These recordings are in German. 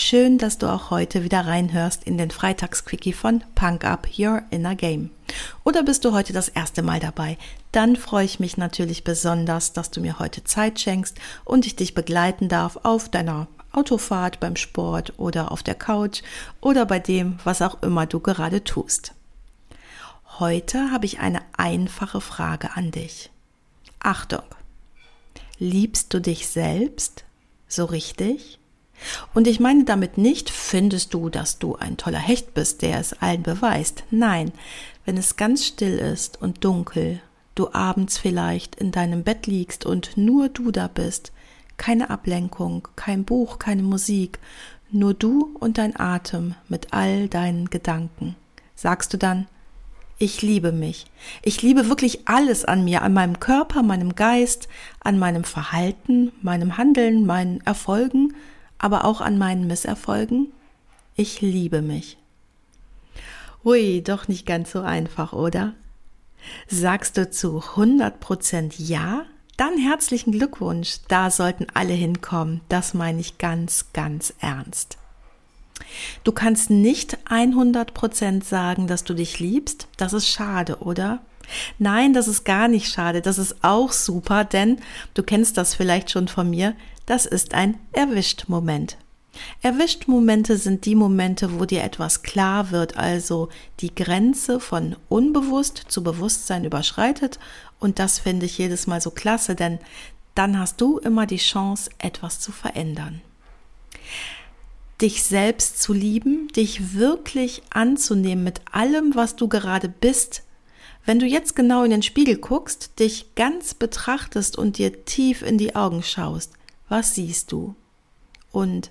Schön, dass du auch heute wieder reinhörst in den Freitagsquickie von Punk Up Your Inner Game. Oder bist du heute das erste Mal dabei? Dann freue ich mich natürlich besonders, dass du mir heute Zeit schenkst und ich dich begleiten darf auf deiner Autofahrt, beim Sport oder auf der Couch oder bei dem, was auch immer du gerade tust. Heute habe ich eine einfache Frage an dich. Achtung! Liebst du dich selbst so richtig? Und ich meine damit nicht, findest du, dass du ein toller Hecht bist, der es allen beweist. Nein, wenn es ganz still ist und dunkel, du abends vielleicht in deinem Bett liegst und nur du da bist, keine Ablenkung, kein Buch, keine Musik, nur du und dein Atem mit all deinen Gedanken. Sagst du dann, ich liebe mich. Ich liebe wirklich alles an mir, an meinem Körper, meinem Geist, an meinem Verhalten, meinem Handeln, meinen Erfolgen, aber auch an meinen Misserfolgen? Ich liebe mich. Hui, doch nicht ganz so einfach, oder? Sagst du zu 100% Ja? Dann herzlichen Glückwunsch, da sollten alle hinkommen, das meine ich ganz, ganz ernst. Du kannst nicht 100% sagen, dass du dich liebst, das ist schade, oder? Nein, das ist gar nicht schade, das ist auch super, denn du kennst das vielleicht schon von mir, das ist ein Erwischt-Moment. Erwischt-Momente sind die Momente, wo dir etwas klar wird, also die Grenze von unbewusst zu Bewusstsein überschreitet. Und das finde ich jedes Mal so klasse, denn dann hast du immer die Chance, etwas zu verändern. Dich selbst zu lieben, dich wirklich anzunehmen mit allem, was du gerade bist. Wenn du jetzt genau in den Spiegel guckst, dich ganz betrachtest und dir tief in die Augen schaust, was siehst du? Und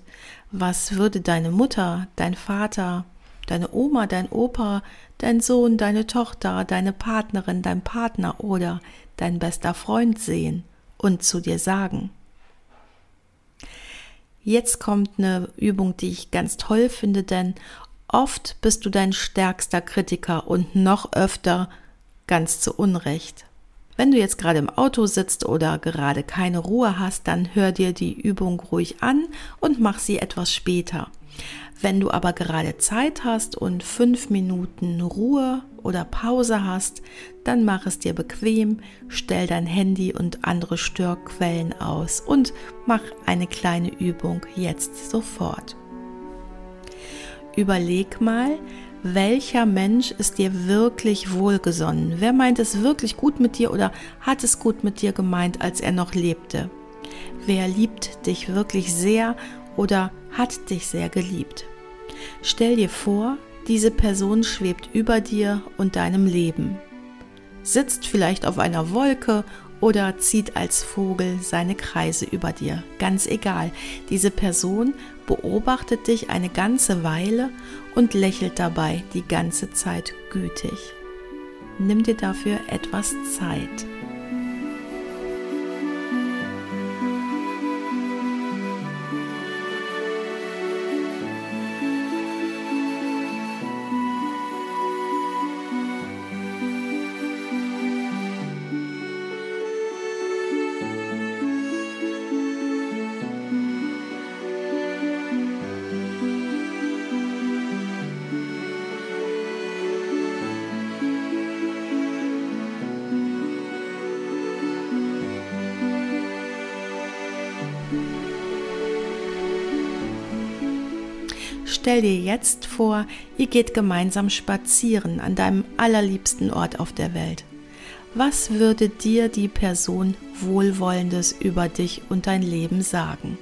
was würde deine Mutter, dein Vater, deine Oma, dein Opa, dein Sohn, deine Tochter, deine Partnerin, dein Partner oder dein bester Freund sehen und zu dir sagen? Jetzt kommt eine Übung, die ich ganz toll finde, denn oft bist du dein stärkster Kritiker und noch öfter ganz zu Unrecht. Wenn du jetzt gerade im Auto sitzt oder gerade keine Ruhe hast, dann hör dir die Übung ruhig an und mach sie etwas später. Wenn du aber gerade Zeit hast und fünf Minuten Ruhe oder Pause hast, dann mach es dir bequem, stell dein Handy und andere Störquellen aus und mach eine kleine Übung jetzt sofort. Überleg mal, welcher Mensch ist dir wirklich wohlgesonnen? Wer meint es wirklich gut mit dir oder hat es gut mit dir gemeint, als er noch lebte? Wer liebt dich wirklich sehr oder hat dich sehr geliebt? Stell dir vor, diese Person schwebt über dir und deinem Leben, sitzt vielleicht auf einer Wolke oder zieht als Vogel seine Kreise über dir. Ganz egal, diese Person beobachtet dich eine ganze Weile und lächelt dabei die ganze Zeit gütig. Nimm dir dafür etwas Zeit. Stell dir jetzt vor, ihr geht gemeinsam spazieren an deinem allerliebsten Ort auf der Welt. Was würde dir die Person Wohlwollendes über dich und dein Leben sagen?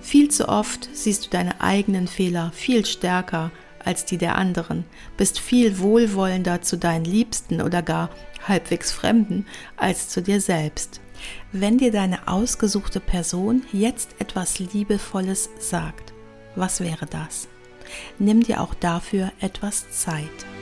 Viel zu oft siehst du deine eigenen Fehler viel stärker als die der anderen, bist viel wohlwollender zu deinen Liebsten oder gar halbwegs Fremden als zu dir selbst. Wenn dir deine ausgesuchte Person jetzt etwas Liebevolles sagt, was wäre das? Nimm dir auch dafür etwas Zeit.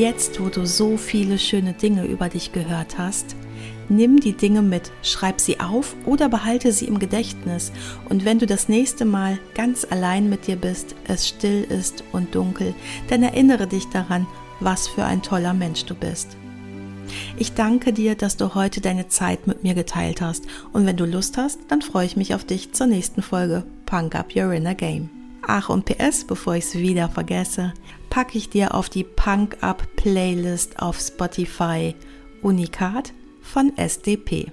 Jetzt, wo du so viele schöne Dinge über dich gehört hast, nimm die Dinge mit, schreib sie auf oder behalte sie im Gedächtnis. Und wenn du das nächste Mal ganz allein mit dir bist, es still ist und dunkel, dann erinnere dich daran, was für ein toller Mensch du bist. Ich danke dir, dass du heute deine Zeit mit mir geteilt hast. Und wenn du Lust hast, dann freue ich mich auf dich zur nächsten Folge Punk Up Your Inner Game. Ach und PS, bevor ich es wieder vergesse, packe ich dir auf die Punk Up Playlist auf Spotify Unikat von SDP.